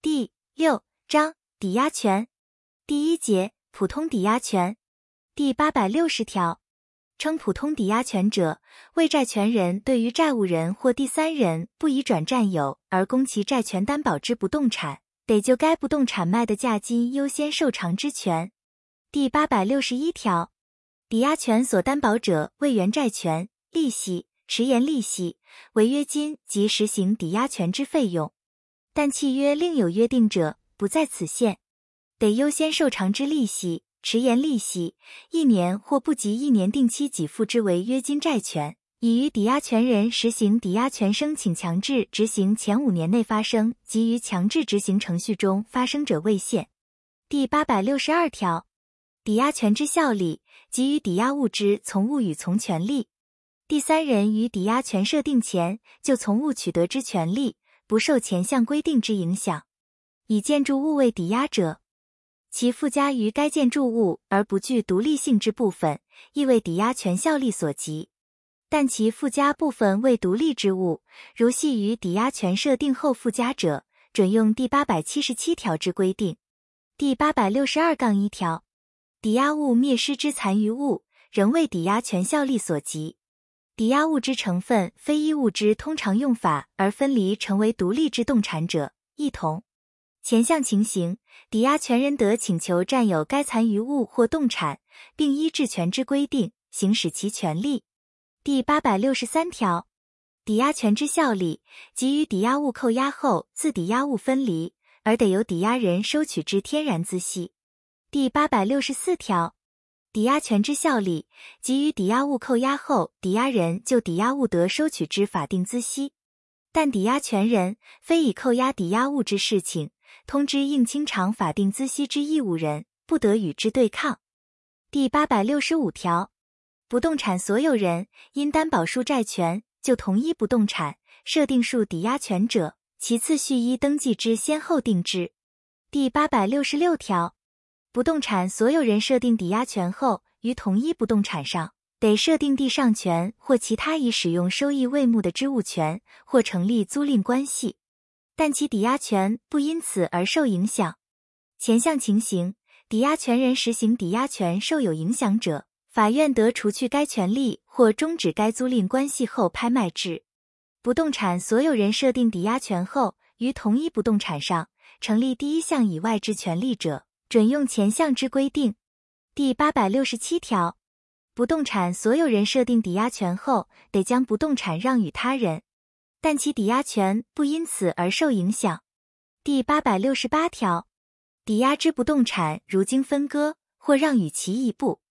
第六章抵押权第一节普通抵押权第八百六十条，称普通抵押权者，为债权人对于债务人或第三人不移转占有而供其债权担保之不动产，得就该不动产卖的价金优先受偿之权。第八百六十一条，抵押权所担保者为原债权、利息、迟延利息、违约金及实行抵押权之费用。但契约另有约定者，不在此限，得优先受偿之利息、迟延利息，一年或不及一年定期给付之违约金债权，已于抵押权人实行抵押权申请强制执行前五年内发生及于强制执行程序中发生者未限。第八百六十二条，抵押权之效力，给予抵押物之从物与从权利，第三人于抵押权设定前就从物取得之权利。不受前项规定之影响，以建筑物为抵押者，其附加于该建筑物而不具独立性之部分，亦为抵押权效力所及。但其附加部分为独立之物，如系于抵押权设定后附加者，准用第八百七十七条之规定。第八百六十二杠一条，抵押物灭失之残余物，仍为抵押权效力所及。抵押物之成分非依物之通常用法而分离成为独立之动产者，一同。前项情形，抵押权人得请求占有该残余物或动产，并依质权之规定行使其权利。第八百六十三条，抵押权之效力，给予抵押物扣押后自抵押物分离而得由抵押人收取之天然孳息。第八百六十四条。抵押权之效力，给予抵押物扣押后，抵押人就抵押物得收取之法定孳息。但抵押权人非以扣押抵押物之事情通知应清偿法定孳息之义务人，不得与之对抗。第八百六十五条，不动产所有人因担保数债权就同一不动产设定数抵押权者，其次序依登记之先后定之。第八百六十六条。不动产所有人设定抵押权后，于同一不动产上得设定地上权或其他以使用收益为目的之物权，或成立租赁关系，但其抵押权不因此而受影响。前项情形，抵押权人实行抵押权受有影响者，法院得除去该权利或终止该租赁关系后拍卖之。不动产所有人设定抵押权后，于同一不动产上成立第一项以外之权利者。准用前项之规定。第八百六十七条，不动产所有人设定抵押权后，得将不动产让与他人，但其抵押权不因此而受影响。第八百六十八条，抵押之不动产如经分割或让与其一部，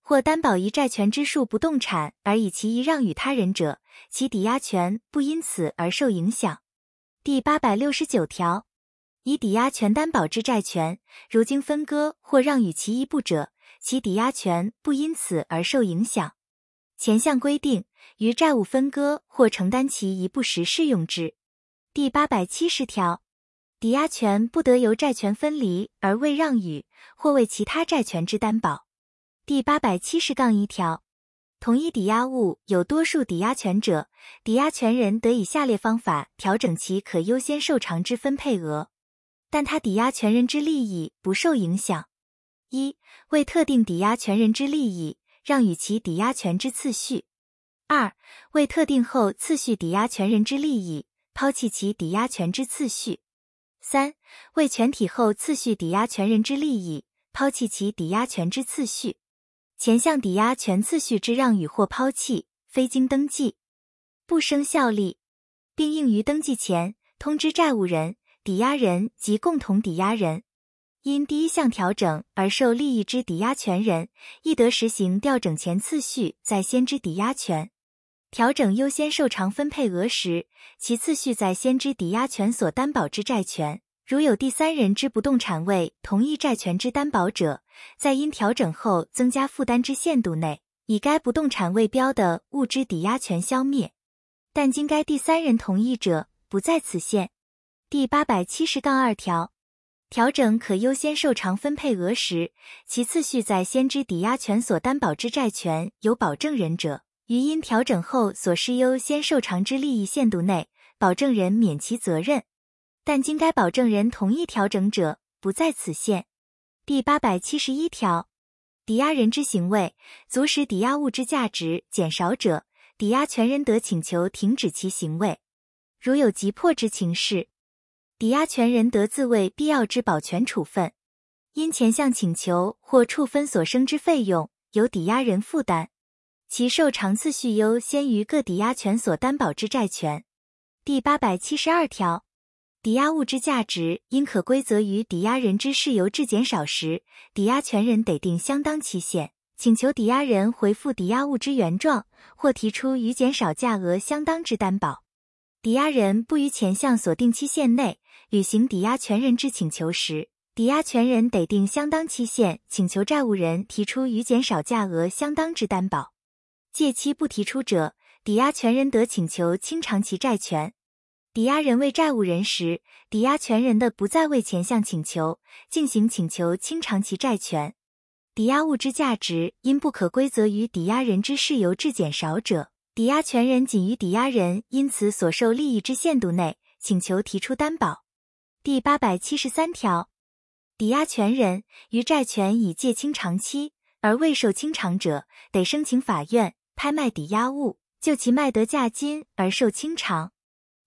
或担保一债权之数不动产而以其一让与他人者，其抵押权不因此而受影响。第八百六十九条。以抵押权担保之债权，如经分割或让与其一部者，其抵押权不因此而受影响。前项规定于债务分割或承担其一部时适用之。第八百七十条，抵押权不得由债权分离而未让与或为其他债权之担保。第八百七十杠一条，同一抵押物有多数抵押权者，抵押权人得以下列方法调整其可优先受偿之分配额。但他抵押权人之利益不受影响。一、为特定抵押权人之利益让与其抵押权之次序；二、为特定后次序抵押权人之利益抛弃其抵押权之次序；三、为全体后次序抵押权人之利益抛弃其抵押权之次序。前项抵押权次序之让与或抛弃，非经登记，不生效力，并应于登记前通知债务人。抵押人及共同抵押人因第一项调整而受利益之抵押权人，亦得实行调整前次序在先之抵押权。调整优先受偿分配额时，其次序在先之抵押权所担保之债权，如有第三人之不动产为同一债权之担保者，在因调整后增加负担之限度内，以该不动产为标的物之抵押权消灭。但经该第三人同意者，不在此限。第八百七十杠二条，调整可优先受偿分配额时，其次序在先之抵押权所担保之债权有保证人者，于因调整后所施优先受偿之利益限度内，保证人免其责任。但经该保证人同意调整者，不在此限。第八百七十一条，抵押人之行为足使抵押物之价值减少者，抵押权人得请求停止其行为。如有急迫之情事，抵押权人得自为必要之保全处分。因前项请求或处分所生之费用，由抵押人负担，其受偿次序优先于各抵押权所担保之债权。第八百七十二条。抵押物之价值因可归责于抵押人之事由至减少时，抵押权人得定相当期限，请求抵押人回复抵押物之原状，或提出与减少价额相当之担保。抵押人不于前项所定期限内履行抵押权人之请求时，抵押权人得定相当期限，请求债务人提出与减少价额相当之担保。借期不提出者，抵押权人得请求清偿其债权。抵押人为债务人时，抵押权人的不再为前项请求进行请求清偿其债权。抵押物之价值因不可归责于抵押人之事由至减少者，抵押权人仅于抵押人因此所受利益之限度内请求提出担保。第八百七十三条，抵押权人于债权已借清偿期而未受清偿者，得申请法院拍卖抵押物，就其卖得价金而受清偿。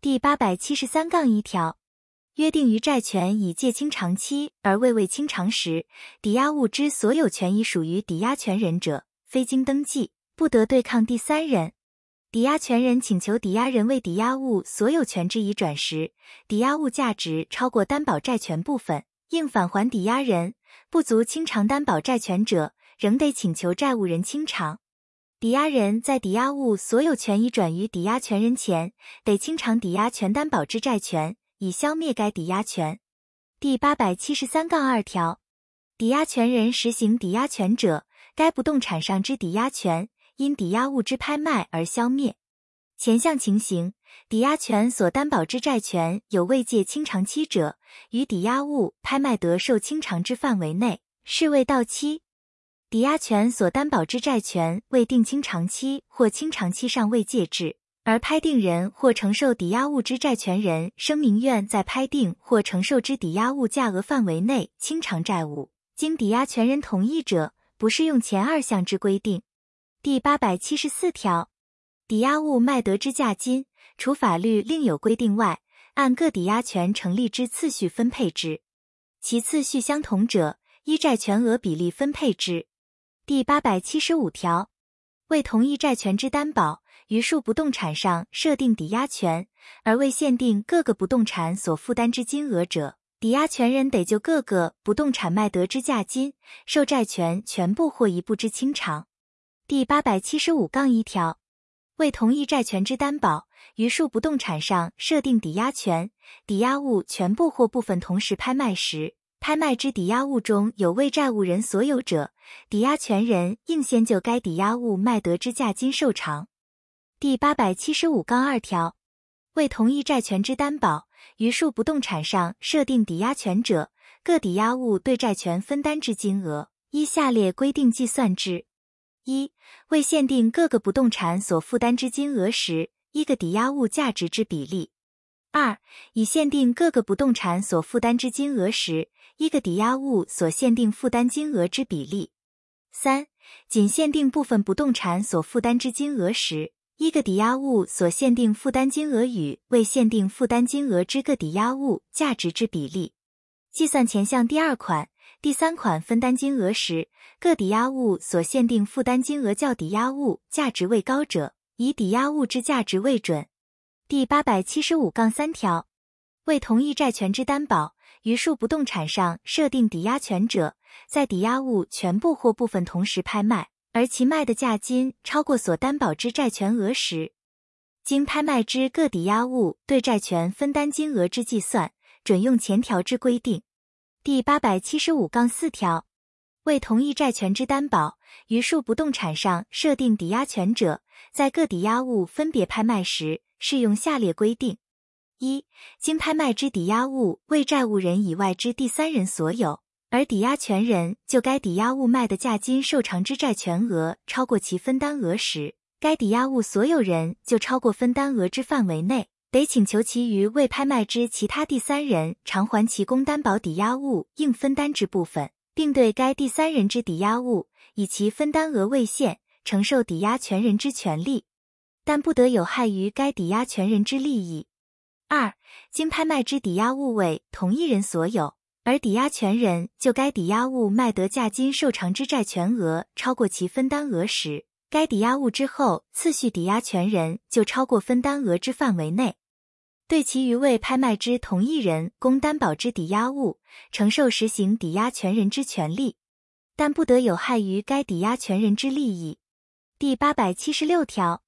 第八百七十三杠一条，约定于债权已借清偿期而未未清偿时，抵押物之所有权已属于抵押权人者，非经登记，不得对抗第三人。抵押权人请求抵押人为抵押物所有权之移转时，抵押物价值超过担保债权部分，应返还抵押人；不足清偿担保债权者，仍得请求债务人清偿。抵押人在抵押物所有权已转于抵押权人前，得清偿抵押权担保之债权，以消灭该抵押权。第八百七十三杠二条，抵押权人实行抵押权者，该不动产上之抵押权因抵押物之拍卖而消灭。前项情形，抵押权所担保之债权有未借清偿期者，于抵押物拍卖得受清偿之范围内，视为到期。抵押权所担保之债权未定清偿期或清偿期尚未届至，而拍定人或承受抵押物之债权人声明愿在拍定或承受之抵押物价额范围内清偿债务，经抵押权人同意者，不适用前二项之规定。第八百七十四条，抵押物卖得之价金，除法律另有规定外，按各抵押权成立之次序分配之，其次序相同者，依债权额比例分配之。第八百七十五条，为同一债权之担保，于数不动产上设定抵押权，而未限定各个不动产所负担之金额者，抵押权人得就各个不动产卖得之价金，受债权全部或一部之清偿。第八百七十五杠一条，为同一债权之担保，于数不动产上设定抵押权，抵押物全部或部分同时拍卖时。拍卖之抵押物中有为债务人所有者，抵押权人应先就该抵押物卖得之价金受偿。第八百七十五杠二条，为同一债权之担保，于数不动产上设定抵押权者，各抵押物对债权分担之金额，依下列规定计算之：一、为限定各个不动产所负担之金额时，一个抵押物价值之比例；二、以限定各个不动产所负担之金额时，一个抵押物所限定负担金额之比例。三、仅限定部分不动产所负担之金额时，一个抵押物所限定负担金额与未限定负担金额之个抵押物价值之比例。计算前项第二款、第三款分担金额时，各抵押物所限定负担金额较抵押物价值为高者，以抵押物之价值为准。第八百七十五杠三条，为同一债权之担保。于数不动产上设定抵押权者，在抵押物全部或部分同时拍卖，而其卖的价金超过所担保之债权额时，经拍卖之各抵押物对债权分担金额之计算，准用前条之规定。第八百七十五杠四条，为同一债权之担保，于数不动产上设定抵押权者，在各抵押物分别拍卖时，适用下列规定。一、经拍卖之抵押物为债务人以外之第三人所有，而抵押权人就该抵押物卖的价金受偿之债权额超过其分担额时，该抵押物所有人就超过分担额之范围内，得请求其余未拍卖之其他第三人偿还其供担保抵押物应分担之部分，并对该第三人之抵押物以其分担额为限，承受抵押权人之权利，但不得有害于该抵押权人之利益。二、经拍卖之抵押物为同一人所有，而抵押权人就该抵押物卖得价金受偿之债权额超过其分担额时，该抵押物之后次序抵押权人就超过分担额之范围内。对其余未拍卖之同一人供担保之抵押物，承受实行抵押权人之权利，但不得有害于该抵押权人之利益。第八百七十六条，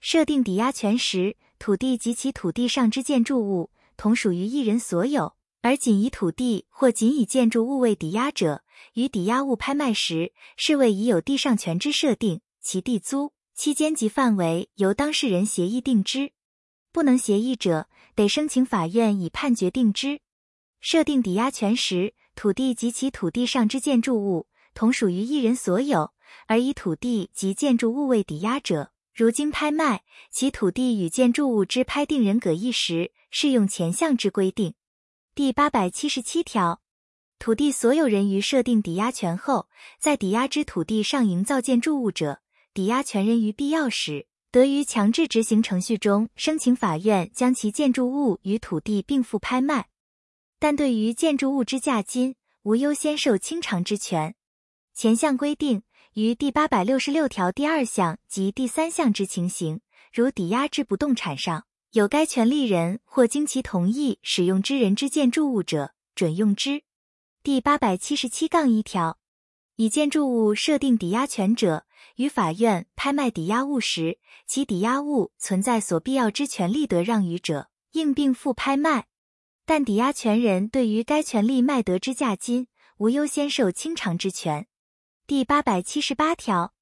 设定抵押权时，土地及其土地上之建筑物同属于一人所有，而仅以土地或仅以建筑物为抵押者，于抵押物拍卖时，视为已有地上权之设定，其地租期间及范围由当事人协议定之。不能协议者，得申请法院以判决定之。设定抵押权时，土地及其土地上之建筑物同属于一人所有，而以土地及建筑物为抵押者，如经拍卖，其土地与建筑物之拍定人各一时，适用前项之规定。第八百七十七条，土地所有人于设定抵押权后，在抵押之土地上营造建筑物者，抵押权人于必要时。得于强制执行程序中申请法院将其建筑物与土地并付拍卖，但对于建筑物之价金无优先受清偿之权。前项规定于第八百六十六条第二项及第三项之情形，如抵押之不动产上有该权利人或经其同意使用之人之建筑物者，准用之。第八百七十七杠一条，以建筑物设定抵押权者。于法院拍卖抵押物时，其抵押物存在所必要之权利得让与者，应并付拍卖。但抵押权人对于该权利卖得之价金，无优先受清偿之权。第八百七十八条，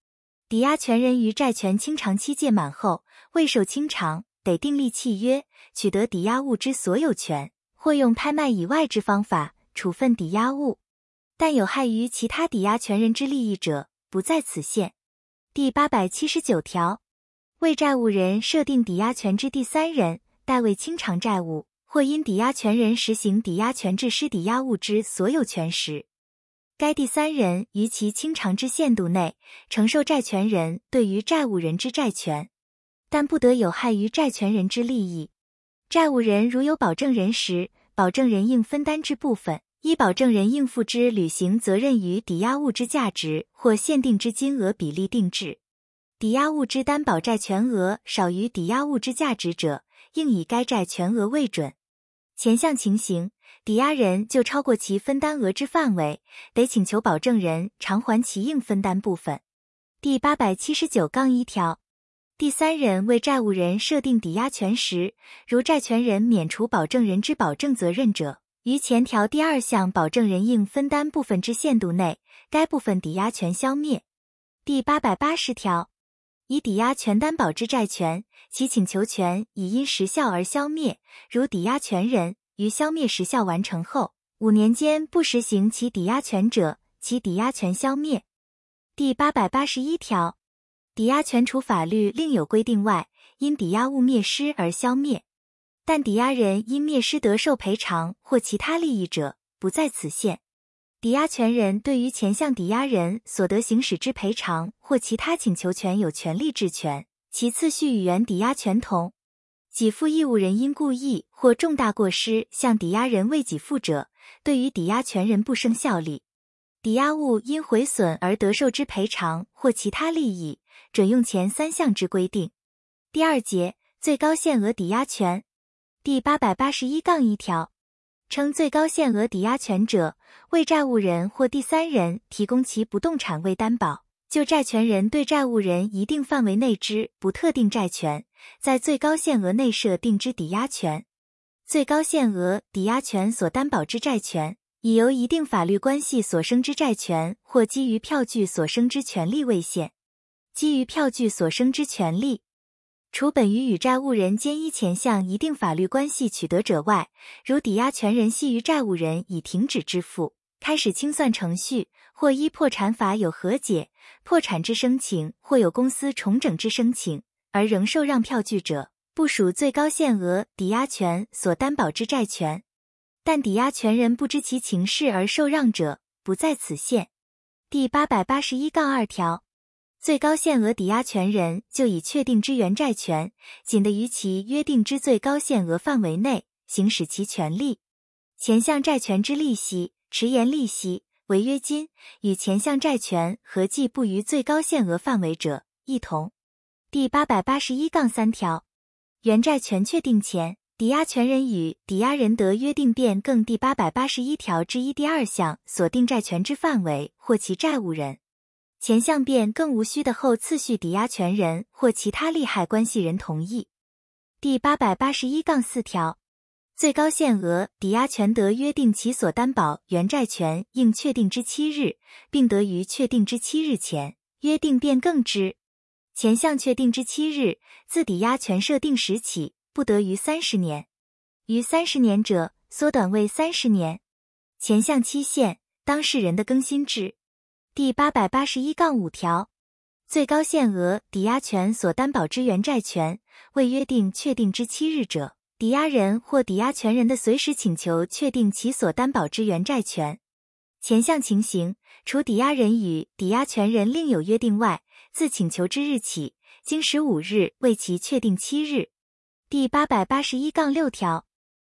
抵押权人于债权清偿期届满后未受清偿，得订立契约，取得抵押物之所有权，或用拍卖以外之方法处分抵押物。但有害于其他抵押权人之利益者，不在此限。第八百七十九条，为债务人设定抵押权之第三人，代为清偿债务，或因抵押权人实行抵押权致失抵押物之所有权时，该第三人于其清偿之限度内，承受债权人对于债务人之债权，但不得有害于债权人之利益。债务人如有保证人时，保证人应分担之部分。依保证人应负之履行责任与抵押物之价值或限定之金额比例定制，抵押物之担保债权额少于抵押物之价值者，应以该债权额为准。前项情形，抵押人就超过其分担额之范围，得请求保证人偿还其应分担部分。第八百七十九杠一条，第三人为债务人设定抵押权时，如债权人免除保证人之保证责任者。于前条第二项保证人应分担部分之限度内，该部分抵押权消灭。第八百八十条，以抵押权担保之债权，其请求权已因时效而消灭。如抵押权人于消灭时效完成后五年间不实行其抵押权者，其抵押权消灭。第八百八十一条，抵押权除法律另有规定外，因抵押物灭失而消灭。但抵押人因灭失得受赔偿或其他利益者，不在此限。抵押权人对于前项抵押人所得行使之赔偿或其他请求权有权利质权，其次序与原抵押权同。给付义务人因故意或重大过失向抵押人未给付者，对于抵押权人不生效力。抵押物因毁损而得受之赔偿或其他利益，准用前三项之规定。第二节最高限额抵押权。第八百八十一杠一条，称最高限额抵押权者，为债务人或第三人提供其不动产为担保，就债权人对债务人一定范围内之不特定债权，在最高限额内设定之抵押权。最高限额抵押权所担保之债权，以由一定法律关系所生之债权或基于票据所生之权利为限。基于票据所生之权利。除本于与债务人间依前项一定法律关系取得者外，如抵押权人系于债务人已停止支付、开始清算程序，或依破产法有和解、破产之申请，或有公司重整之申请，而仍受让票据者，不属最高限额抵押权所担保之债权，但抵押权人不知其情势而受让者，不在此限。第八百八十一杠二条，最高限额抵押权人就已确定之原债权，仅得于其约定之最高限额范围内行使其权利。前项债权之利息、迟延利息、违约金与前项债权合计不于最高限额范围者，一同。第八百八十一杠三条。原债权确定前，抵押权人与抵押人得约定变更第八百八十一条之一第二项锁定债权之范围或其债务人。前项变更无需的后次序抵押权人或其他利害关系人同意。第八百八十一杠四条，最高限额抵押权得约定其所担保原债权应确定之七日，并得于确定之七日前约定变更之。前项确定之七日，自抵押权设定时起，不得于三十年；逾三十年者，缩短为三十年。前项期限，当事人的更新制。第八百八十一杠五条，最高限额抵押权所担保之原债权，未约定确定之七日者，抵押人或抵押权人的随时请求确定其所担保之原债权。前项情形，除抵押人与抵押权人另有约定外。自请求之日起，经十五日为其确定七日。第八百八十一杠六条，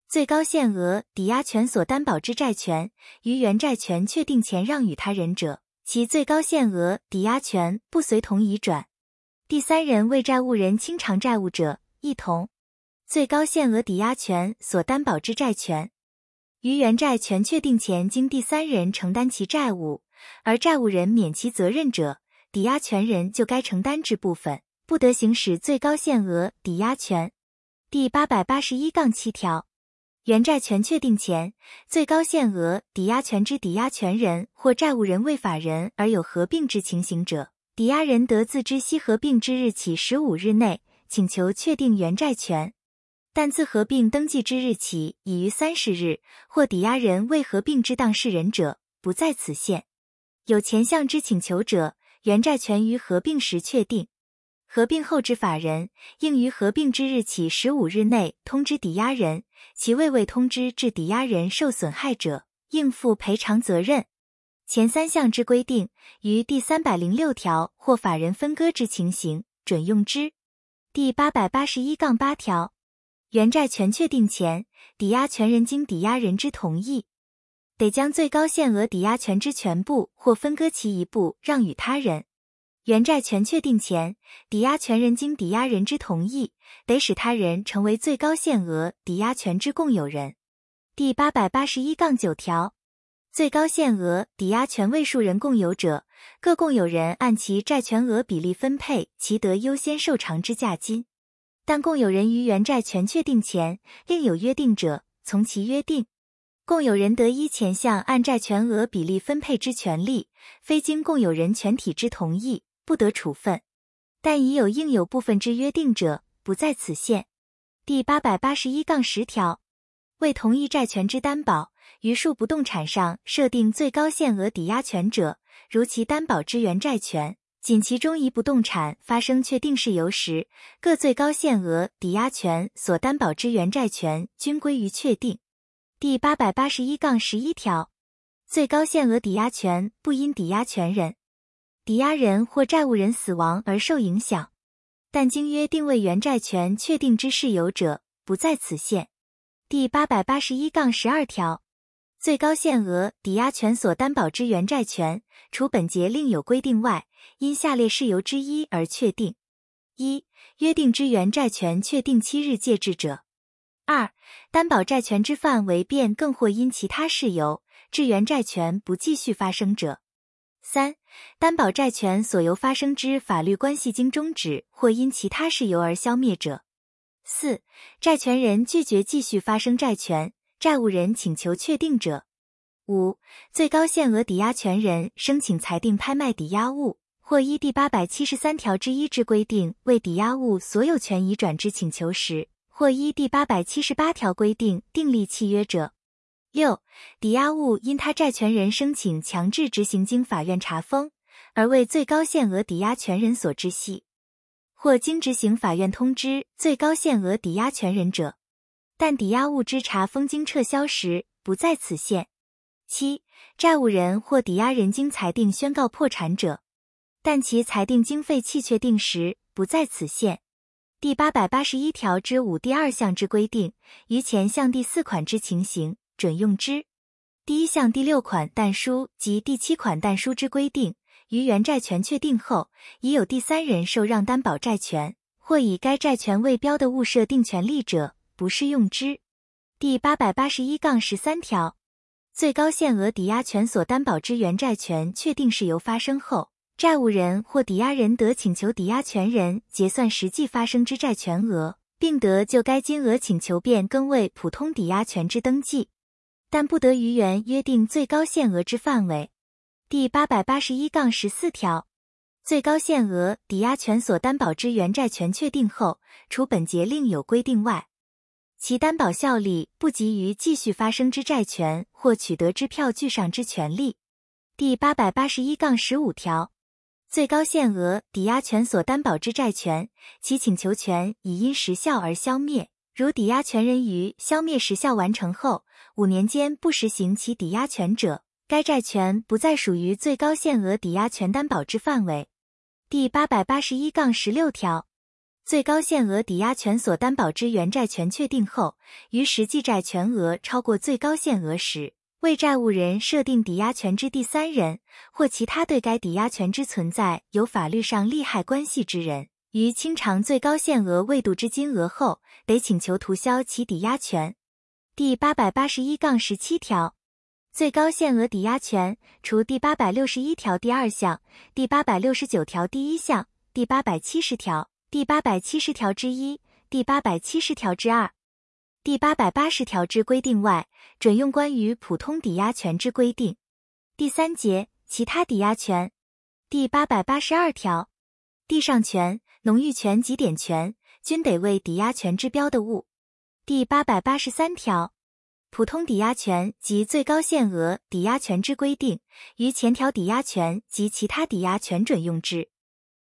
最高限额抵押权所担保之债权，于原债权确定前让与他人者，其最高限额抵押权不随同移转。第三人为债务人清偿债务者，一同。最高限额抵押权所担保之债权，于原债权确定前经第三人承担其债务，而债务人免其责任者。抵押权人就该承担之部分，不得行使最高限额抵押权。第八百八十一杠七条，原债权确定前，最高限额抵押权之抵押权人或债务人为法人而有合并之情形者，抵押人得自知悉合并之日起十五日内请求确定原债权，但自合并登记之日起已逾三十日，或抵押人未合并之当事人者，不在此限。有前项之请求者。原债权于合并时确定，合并后之法人应于合并之日起十五日内通知抵押人，其未未通知致抵押人受损害者，应负赔偿责任。前三项之规定，于第三百零六条或法人分割之情形准用之。第八百八十一杠八条，原债权确定前，抵押权人经抵押人之同意。得将最高限额抵押权之全部或分割其一部让与他人。原债权确定前，抵押权人经抵押人之同意，得使他人成为最高限额抵押权之共有人。第八百八十一杠九条，最高限额抵押权位数人共有者，各共有人按其债权额比例分配其得优先受偿之价金。但共有人于原债权确定前另有约定者，从其约定。共有人得依前项按债权额比例分配之权利，非经共有人全体之同意，不得处分。但已有应有部分之约定者，不在此限。第八百八十一杠十条，未同意债权之担保，于数不动产上设定最高限额抵押权者，如其担保之原债权仅其中一不动产发生确定事由时，各最高限额抵押权所担保之原债权均归于确定。第八百八十一杠十一条，最高限额抵押权不因抵押权人、抵押人或债务人死亡而受影响，但经约定为原债权确定之事由者，不在此限。第八百八十一杠十二条，最高限额抵押权所担保之原债权，除本节另有规定外，因下列事由之一而确定：一、约定之原债权确定期日届至者。二、担保债权之范围变更或因其他事由致原债权不继续发生者；三、担保债权所由发生之法律关系经终止或因其他事由而消灭者；四、债权人拒绝继续发生债权，债务人请求确定者；五、最高限额抵押权人申请裁定拍卖抵押物，或依第八百七十三条之一之规定为抵押物所有权移转之请求时。或依第八百七十八条规定订立契约者；六、抵押物因他债权人申请强制执行经法院查封而为最高限额抵押权人所知悉；或经执行法院通知最高限额抵押权人者，但抵押物之查封经撤销时不在此限。七、债务人或抵押人经裁定宣告破产者，但其裁定经费弃确定时不在此限。第八百八十一条之五第二项之规定，于前项第四款之情形准用之。第一项第六款但书及第七款但书之规定，于原债权确定后，已有第三人受让担保债权，或以该债权为标的物设定权利者，不适用之。第八百八十一杠十三条，最高限额抵押权所担保之原债权确定事由发生后，债务人或抵押人得请求抵押权人结算实际发生之债权额，并得就该金额请求变更为普通抵押权之登记。但不得于原约定最高限额之范围。第八百八十一杠十四条，最高限额抵押权所担保之原债权确定后，除本节另有规定外，其担保效力不及于继续发生之债权或取得之票据上之权利。第八百八十一杠十五条，最高限额抵押权所担保之债权，其请求权已因时效而消灭。如抵押权人于消灭时效完成后五年间不实行其抵押权者，该债权不再属于最高限额抵押权担保之范围。第八百八十一杠十六条，最高限额抵押权所担保之原债权确定后，于实际债权额超过最高限额时，为债务人设定抵押权之第三人或其他对该抵押权之存在有法律上利害关系之人。于清偿最高限额未度之金额后，得请求涂销其抵押权。第八百八十一杠十七条，最高限额抵押权除第八百六十一条第二项、第八百六十九条第一项、第八百七十条、第八百七十条之一、第八百七十条之二、第八百八十条之规定外，准用关于普通抵押权之规定。第三节其他抵押权。第八百八十二条，地上权。农域权及典权均得为抵押权之标的物。第八百八十三条，普通抵押权及最高限额抵押权之规定，于前条抵押权及其他抵押权准用之。